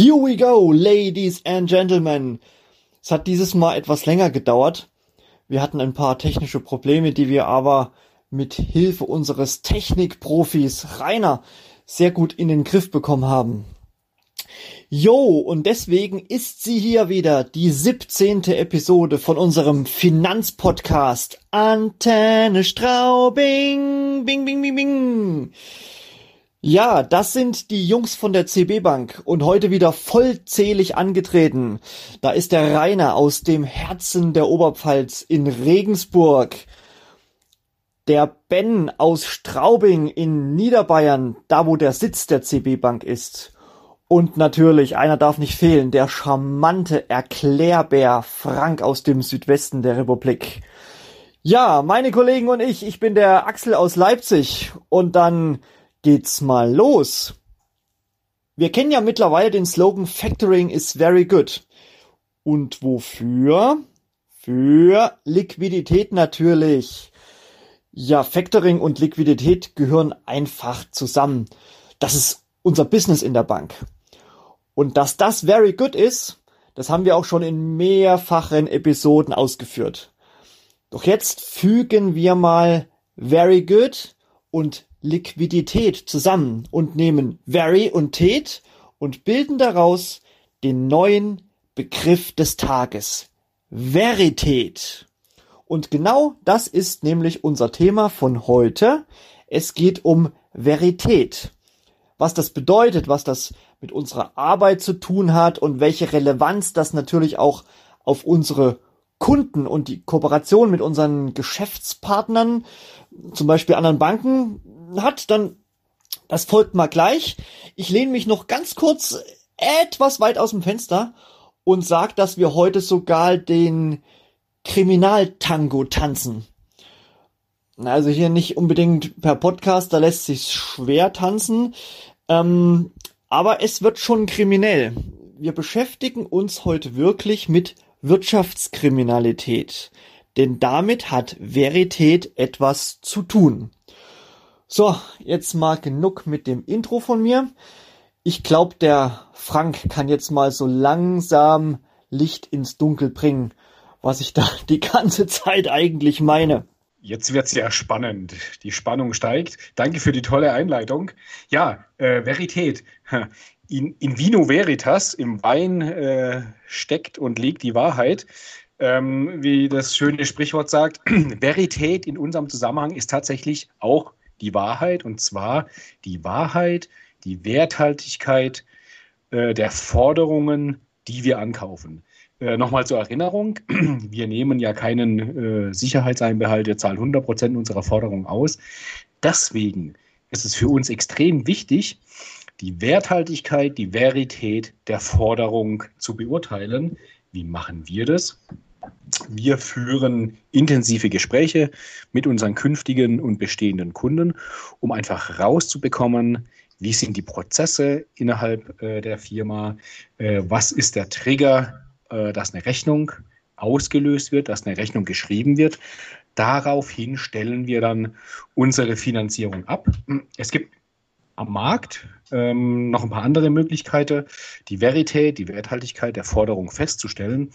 Here we go, ladies and gentlemen. Es hat dieses Mal etwas länger gedauert. Wir hatten ein paar technische Probleme, die wir aber mit Hilfe unseres Technikprofis Rainer sehr gut in den Griff bekommen haben. Jo, und deswegen ist sie hier wieder, die 17. Episode von unserem Finanzpodcast Antenne Straubing. Bing, bing, bing, bing. Ja, das sind die Jungs von der CB Bank und heute wieder vollzählig angetreten. Da ist der Rainer aus dem Herzen der Oberpfalz in Regensburg. Der Ben aus Straubing in Niederbayern, da wo der Sitz der CB Bank ist. Und natürlich, einer darf nicht fehlen, der charmante Erklärbär Frank aus dem Südwesten der Republik. Ja, meine Kollegen und ich, ich bin der Axel aus Leipzig und dann geht's mal los. Wir kennen ja mittlerweile den Slogan Factoring is very good. Und wofür? Für Liquidität natürlich. Ja, Factoring und Liquidität gehören einfach zusammen. Das ist unser Business in der Bank. Und dass das very good ist, das haben wir auch schon in mehrfachen Episoden ausgeführt. Doch jetzt fügen wir mal very good und Liquidität zusammen und nehmen very und tet und bilden daraus den neuen Begriff des Tages. Verität. Und genau das ist nämlich unser Thema von heute. Es geht um Verität. Was das bedeutet, was das mit unserer Arbeit zu tun hat und welche Relevanz das natürlich auch auf unsere Kunden und die Kooperation mit unseren Geschäftspartnern, zum Beispiel anderen Banken, hat, dann das folgt mal gleich. Ich lehne mich noch ganz kurz etwas weit aus dem Fenster und sag, dass wir heute sogar den Kriminaltango tanzen. Also hier nicht unbedingt per Podcast, da lässt sich schwer tanzen. Ähm, aber es wird schon kriminell. Wir beschäftigen uns heute wirklich mit Wirtschaftskriminalität. Denn damit hat Verität etwas zu tun. So, jetzt mal genug mit dem Intro von mir. Ich glaube, der Frank kann jetzt mal so langsam Licht ins Dunkel bringen, was ich da die ganze Zeit eigentlich meine. Jetzt wird's ja spannend. Die Spannung steigt. Danke für die tolle Einleitung. Ja, äh, Verität. In, in vino veritas, im Wein äh, steckt und liegt die Wahrheit. Ähm, wie das schöne Sprichwort sagt, Verität in unserem Zusammenhang ist tatsächlich auch die Wahrheit, und zwar die Wahrheit, die Werthaltigkeit äh, der Forderungen, die wir ankaufen. Äh, Nochmal zur Erinnerung, wir nehmen ja keinen äh, Sicherheitseinbehalt, wir zahlen 100% unserer Forderungen aus. Deswegen ist es für uns extrem wichtig, die Werthaltigkeit, die Verität der Forderung zu beurteilen. Wie machen wir das? Wir führen intensive Gespräche mit unseren künftigen und bestehenden Kunden, um einfach rauszubekommen, wie sind die Prozesse innerhalb äh, der Firma, äh, was ist der Trigger, äh, dass eine Rechnung ausgelöst wird, dass eine Rechnung geschrieben wird. Daraufhin stellen wir dann unsere Finanzierung ab. Es gibt am Markt ähm, noch ein paar andere Möglichkeiten, die Verität, die Werthaltigkeit der Forderung festzustellen,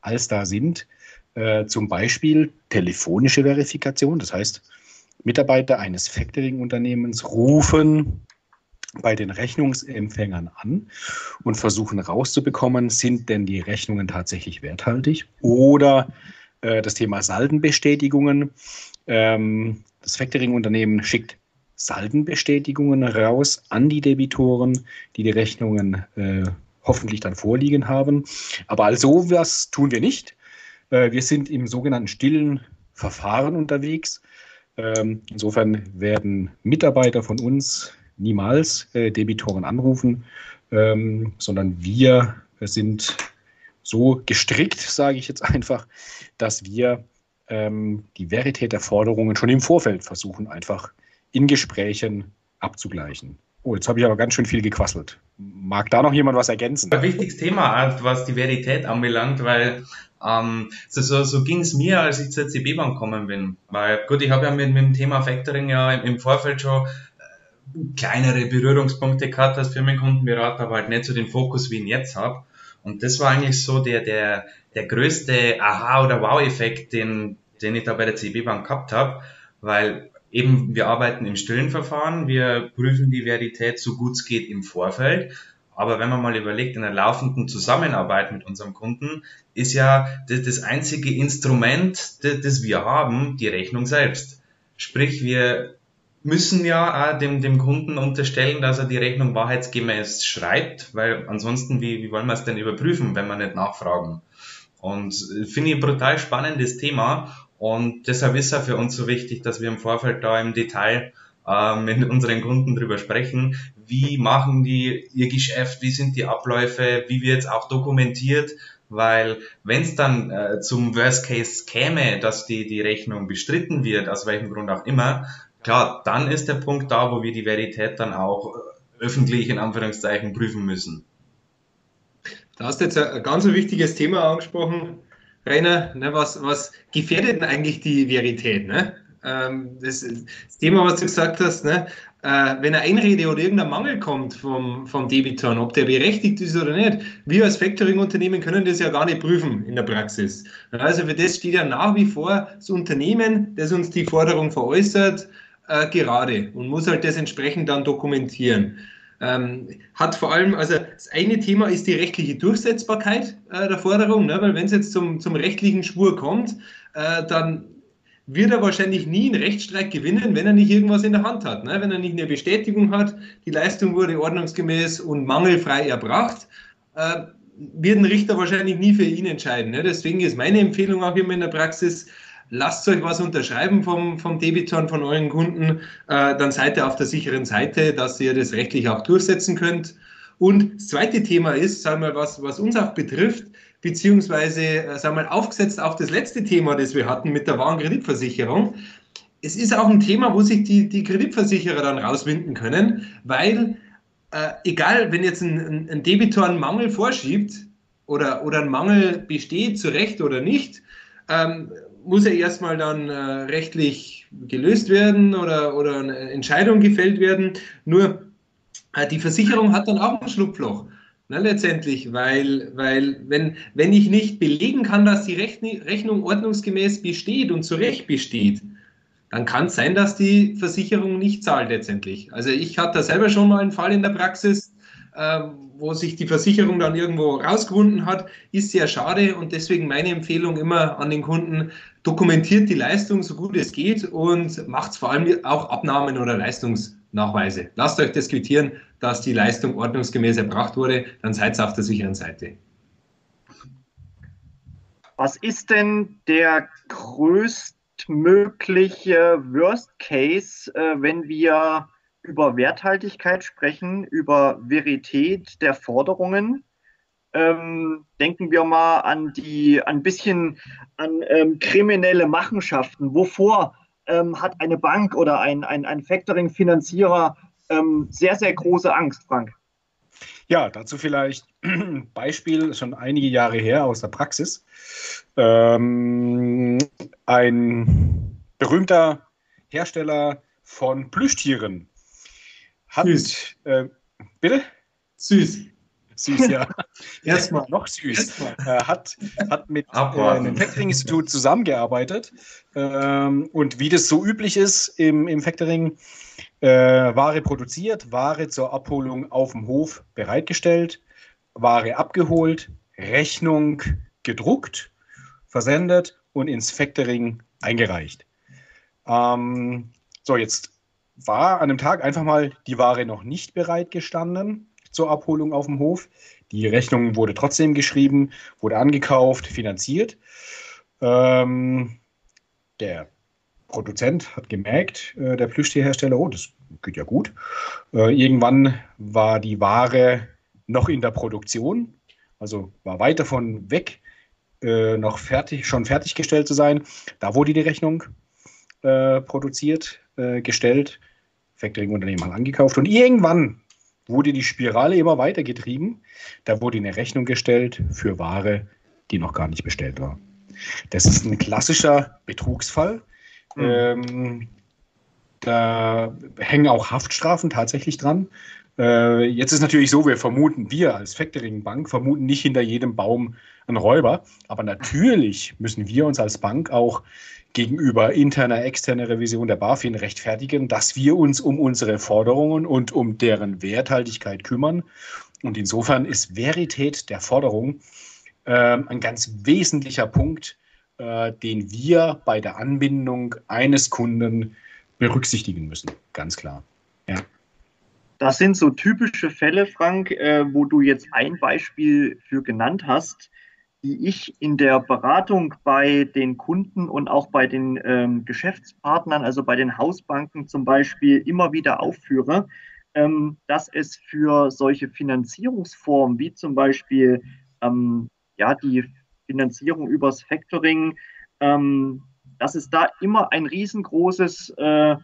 als da sind äh, zum Beispiel telefonische Verifikation. Das heißt, Mitarbeiter eines Factoring-Unternehmens rufen bei den Rechnungsempfängern an und versuchen herauszubekommen, sind denn die Rechnungen tatsächlich werthaltig oder äh, das Thema Saldenbestätigungen. Ähm, das Factoring-Unternehmen schickt Saldenbestätigungen raus an die Debitoren, die die Rechnungen äh, hoffentlich dann vorliegen haben. Aber also was tun wir nicht. Äh, wir sind im sogenannten stillen Verfahren unterwegs. Ähm, insofern werden Mitarbeiter von uns niemals äh, Debitoren anrufen, ähm, sondern wir sind so gestrickt, sage ich jetzt einfach, dass wir ähm, die Verität der Forderungen schon im Vorfeld versuchen, einfach in Gesprächen abzugleichen. Oh, jetzt habe ich aber ganz schön viel gequasselt. Mag da noch jemand was ergänzen? Ein wichtiges Thema, was die Verität anbelangt, weil ähm, so, so, so ging es mir, als ich zur CB Bank gekommen bin. Weil gut, ich habe ja mit, mit dem Thema Factoring ja im, im Vorfeld schon kleinere Berührungspunkte gehabt als Firmenkundenberater, aber halt nicht so den Fokus, wie ich ihn jetzt habe. Und das war eigentlich so der, der, der größte Aha- oder Wow-Effekt, den, den ich da bei der CB Bank gehabt habe, weil eben wir arbeiten im stillen Verfahren, wir prüfen die Verität so gut es geht im Vorfeld. Aber wenn man mal überlegt, in der laufenden Zusammenarbeit mit unserem Kunden ist ja das, einzige Instrument, das, das wir haben, die Rechnung selbst. Sprich, wir müssen ja auch dem, dem Kunden unterstellen, dass er die Rechnung wahrheitsgemäß schreibt, weil ansonsten, wie, wie wollen wir es denn überprüfen, wenn wir nicht nachfragen? Und äh, finde ich ein brutal spannendes Thema und deshalb ist es für uns so wichtig, dass wir im Vorfeld da im Detail äh, mit unseren Kunden drüber sprechen, wie machen die ihr Geschäft, wie sind die Abläufe, wie wird es auch dokumentiert, weil wenn es dann äh, zum Worst Case käme, dass die, die Rechnung bestritten wird, aus welchem Grund auch immer, klar, dann ist der Punkt da, wo wir die Verität dann auch äh, öffentlich in Anführungszeichen prüfen müssen. Da hast du jetzt ein ganz wichtiges Thema angesprochen, Rainer. Ne, was, was gefährdet denn eigentlich die Verität? Ne? Ähm, das, das, Thema, was du gesagt hast, ne? Äh, wenn eine Einrede oder irgendein Mangel kommt vom, vom Debitor, ob der berechtigt ist oder nicht, wir als Factoring-Unternehmen können das ja gar nicht prüfen in der Praxis. Also für das steht ja nach wie vor das Unternehmen, das uns die Forderung veräußert, äh, gerade und muss halt das entsprechend dann dokumentieren. Ähm, hat vor allem, also das eine Thema ist die rechtliche Durchsetzbarkeit äh, der Forderung, ne? weil wenn es jetzt zum, zum rechtlichen Schwur kommt, äh, dann wird er wahrscheinlich nie einen Rechtsstreit gewinnen, wenn er nicht irgendwas in der Hand hat. Ne? Wenn er nicht eine Bestätigung hat, die Leistung wurde ordnungsgemäß und mangelfrei erbracht, äh, wird ein Richter wahrscheinlich nie für ihn entscheiden. Ne? Deswegen ist meine Empfehlung auch immer in der Praxis, lasst euch was unterschreiben vom, vom Debiton, von euren Kunden, äh, dann seid ihr auf der sicheren Seite, dass ihr das rechtlich auch durchsetzen könnt. Und das zweite Thema ist, sagen wir, was, was uns auch betrifft, beziehungsweise, äh, sagen wir, aufgesetzt auf das letzte Thema, das wir hatten mit der Warenkreditversicherung. Es ist auch ein Thema, wo sich die, die Kreditversicherer dann rauswinden können, weil äh, egal, wenn jetzt ein, ein Debitor einen Mangel vorschiebt oder, oder ein Mangel besteht, zu Recht oder nicht, ähm, muss er erstmal dann äh, rechtlich gelöst werden oder, oder eine Entscheidung gefällt werden. Nur äh, die Versicherung hat dann auch ein Schlupfloch. Na, letztendlich, weil, weil wenn, wenn ich nicht belegen kann, dass die Rechnung ordnungsgemäß besteht und zu Recht besteht, dann kann es sein, dass die Versicherung nicht zahlt letztendlich. Also ich hatte selber schon mal einen Fall in der Praxis, äh, wo sich die Versicherung dann irgendwo rausgewunden hat, ist sehr schade und deswegen meine Empfehlung immer an den Kunden, dokumentiert die Leistung so gut es geht und macht vor allem auch Abnahmen oder Leistungsnachweise. Lasst euch das quittieren, dass die Leistung ordnungsgemäß erbracht wurde, dann seid ihr auf der sicheren Seite. Was ist denn der größtmögliche Worst Case, äh, wenn wir über Werthaltigkeit sprechen, über Verität der Forderungen. Ähm, denken wir mal an die, ein bisschen an ähm, kriminelle Machenschaften. Wovor ähm, hat eine Bank oder ein, ein, ein Factoring-Finanzierer ähm, sehr, sehr große Angst, Frank? Ja, dazu vielleicht ein Beispiel, schon einige Jahre her aus der Praxis. Ähm, ein berühmter Hersteller von Plüschtieren hat. Süß. Äh, bitte? Süß. Süß, ja. Erstmal. Noch süß. Erstmal. Äh, hat, hat mit äh, einem Factoring-Institut zusammengearbeitet. Ähm, und wie das so üblich ist im, im Factoring, äh, Ware produziert, Ware zur Abholung auf dem Hof bereitgestellt, Ware abgeholt, Rechnung gedruckt, versendet und ins Factoring eingereicht. Ähm, so, jetzt war an einem Tag einfach mal die Ware noch nicht bereitgestanden zur Abholung auf dem Hof. Die Rechnung wurde trotzdem geschrieben, wurde angekauft, finanziert. Ähm, der Produzent hat gemerkt, äh, der Plüschtierhersteller, oh, das geht ja gut. Äh, irgendwann war die Ware noch in der Produktion, also war weit davon weg, äh, noch fertig, schon fertiggestellt zu sein. Da wurde die Rechnung äh, produziert, äh, gestellt. Factoring-Unternehmen mal angekauft und irgendwann wurde die Spirale immer weiter getrieben. Da wurde eine Rechnung gestellt für Ware, die noch gar nicht bestellt war. Das ist ein klassischer Betrugsfall. Mhm. Ähm, Da hängen auch Haftstrafen tatsächlich dran. Äh, jetzt ist natürlich so, wir vermuten, wir als Factoring-Bank vermuten nicht hinter jedem Baum einen Räuber. Aber natürlich müssen wir uns als Bank auch gegenüber interner, externer Revision der BaFin rechtfertigen, dass wir uns um unsere Forderungen und um deren Werthaltigkeit kümmern. Und insofern ist Verität der Forderung äh, ein ganz wesentlicher Punkt, äh, den wir bei der Anbindung eines Kunden berücksichtigen müssen. Ganz klar. Ja. Das sind so typische Fälle, Frank, äh, wo du jetzt ein Beispiel für genannt hast die ich in der Beratung bei den Kunden und auch bei den ähm, Geschäftspartnern, also bei den Hausbanken zum Beispiel, immer wieder aufführe, ähm, dass es für solche Finanzierungsformen wie zum Beispiel ähm, ja, die Finanzierung übers Factoring, ähm, dass es da immer ein riesengroßes, äh,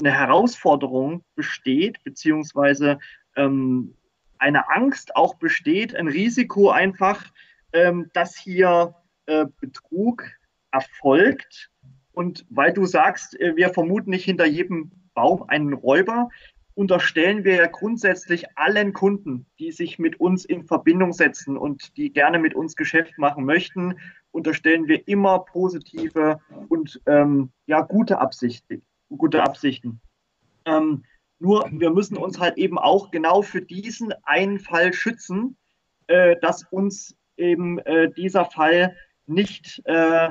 eine Herausforderung besteht, beziehungsweise ähm, eine Angst auch besteht, ein Risiko einfach, ähm, dass hier äh, Betrug erfolgt. Und weil du sagst, äh, wir vermuten nicht hinter jedem Baum einen Räuber, unterstellen wir ja grundsätzlich allen Kunden, die sich mit uns in Verbindung setzen und die gerne mit uns Geschäft machen möchten, unterstellen wir immer positive und ähm, ja gute Absichten. Gute Absichten. Ähm, nur wir müssen uns halt eben auch genau für diesen einen Fall schützen, äh, dass uns eben äh, dieser Fall nicht äh,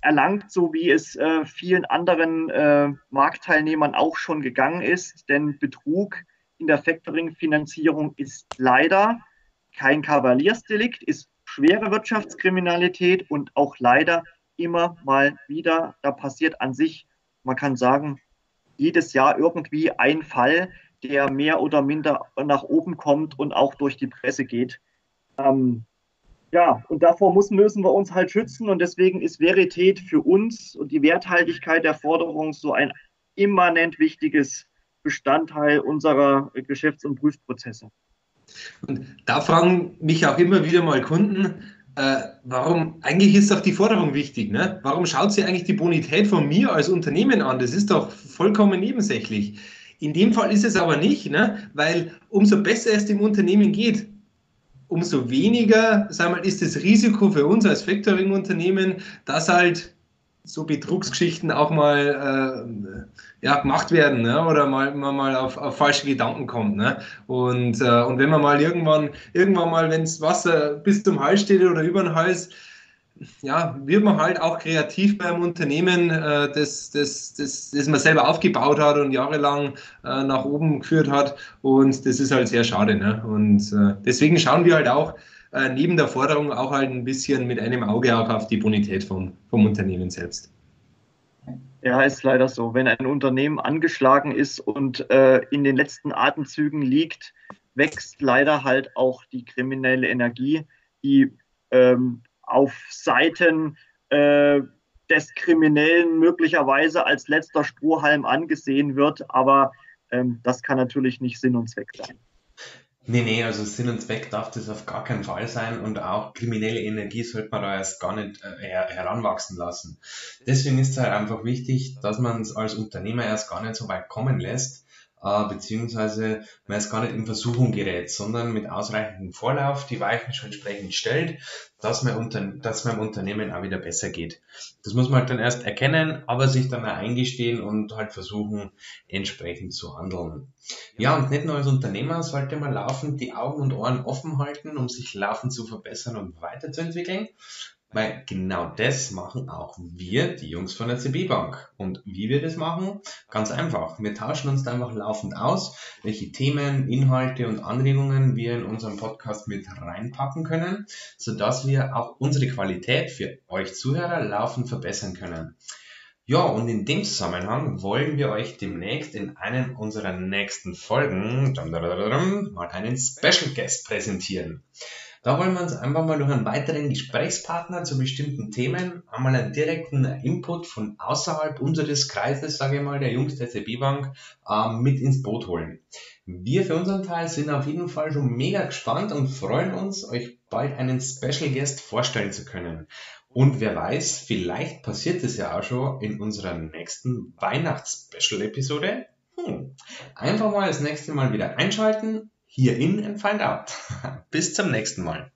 erlangt, so wie es äh, vielen anderen äh, Marktteilnehmern auch schon gegangen ist. Denn Betrug in der Factoring-Finanzierung ist leider kein Kavaliersdelikt, ist schwere Wirtschaftskriminalität und auch leider immer mal wieder, da passiert an sich, man kann sagen, jedes Jahr irgendwie ein Fall, der mehr oder minder nach oben kommt und auch durch die Presse geht. Ähm, ja, und davor müssen, müssen wir uns halt schützen und deswegen ist Verität für uns und die Werthaltigkeit der Forderung so ein immanent wichtiges Bestandteil unserer Geschäfts- und Prüfprozesse. Und da fragen mich auch immer wieder mal Kunden, äh, warum, eigentlich ist doch die Forderung wichtig, ne? Warum schaut sie eigentlich die Bonität von mir als Unternehmen an? Das ist doch vollkommen nebensächlich. In dem Fall ist es aber nicht, ne? weil umso besser es dem Unternehmen geht, umso weniger sagen wir, ist das Risiko für uns als Factoring-Unternehmen, dass halt so Betrugsgeschichten auch mal äh, ja, gemacht werden ne? oder mal, man mal auf, auf falsche Gedanken kommt. Ne? Und, äh, und wenn man mal irgendwann, irgendwann mal, wenn das Wasser bis zum Hals steht oder über den Hals, ja, wird man halt auch kreativ beim Unternehmen, äh, das, das, das, das man selber aufgebaut hat und jahrelang äh, nach oben geführt hat. Und das ist halt sehr schade. Ne? Und äh, deswegen schauen wir halt auch äh, neben der Forderung auch halt ein bisschen mit einem Auge auch auf die Bonität vom, vom Unternehmen selbst. Ja, ist leider so. Wenn ein Unternehmen angeschlagen ist und äh, in den letzten Atemzügen liegt, wächst leider halt auch die kriminelle Energie, die ähm, auf Seiten äh, des Kriminellen möglicherweise als letzter Strohhalm angesehen wird. Aber ähm, das kann natürlich nicht Sinn und Zweck sein. Nee, nee, also Sinn und Zweck darf das auf gar keinen Fall sein und auch kriminelle Energie sollte man da erst gar nicht äh, her heranwachsen lassen. Deswegen ist es halt einfach wichtig, dass man es als Unternehmer erst gar nicht so weit kommen lässt, äh, beziehungsweise man es gar nicht in Versuchung gerät, sondern mit ausreichendem Vorlauf die Weichen schon entsprechend stellt, dass man unter, dass meinem Unternehmen auch wieder besser geht. Das muss man halt dann erst erkennen, aber sich dann auch eingestehen und halt versuchen, entsprechend zu handeln. Ja, und nicht nur als Unternehmer sollte man laufend die Augen und Ohren offen halten, um sich laufend zu verbessern und weiterzuentwickeln, weil genau das machen auch wir, die Jungs von der CB Bank. Und wie wir das machen? Ganz einfach. Wir tauschen uns da einfach laufend aus, welche Themen, Inhalte und Anregungen wir in unserem Podcast mit reinpacken können, sodass wir auch unsere Qualität für euch Zuhörer laufend verbessern können. Ja, und in dem Zusammenhang wollen wir euch demnächst in einem unserer nächsten Folgen mal einen Special Guest präsentieren. Da wollen wir uns einfach mal durch einen weiteren Gesprächspartner zu bestimmten Themen einmal einen direkten Input von außerhalb unseres Kreises, sage ich mal, der Jungs der CB Bank, äh, mit ins Boot holen. Wir für unseren Teil sind auf jeden Fall schon mega gespannt und freuen uns, euch bald einen Special Guest vorstellen zu können. Und wer weiß, vielleicht passiert es ja auch schon in unserer nächsten Weihnachts-Special-Episode. Hm. Einfach mal das nächste Mal wieder einschalten. Hier in and find out. Bis zum nächsten Mal.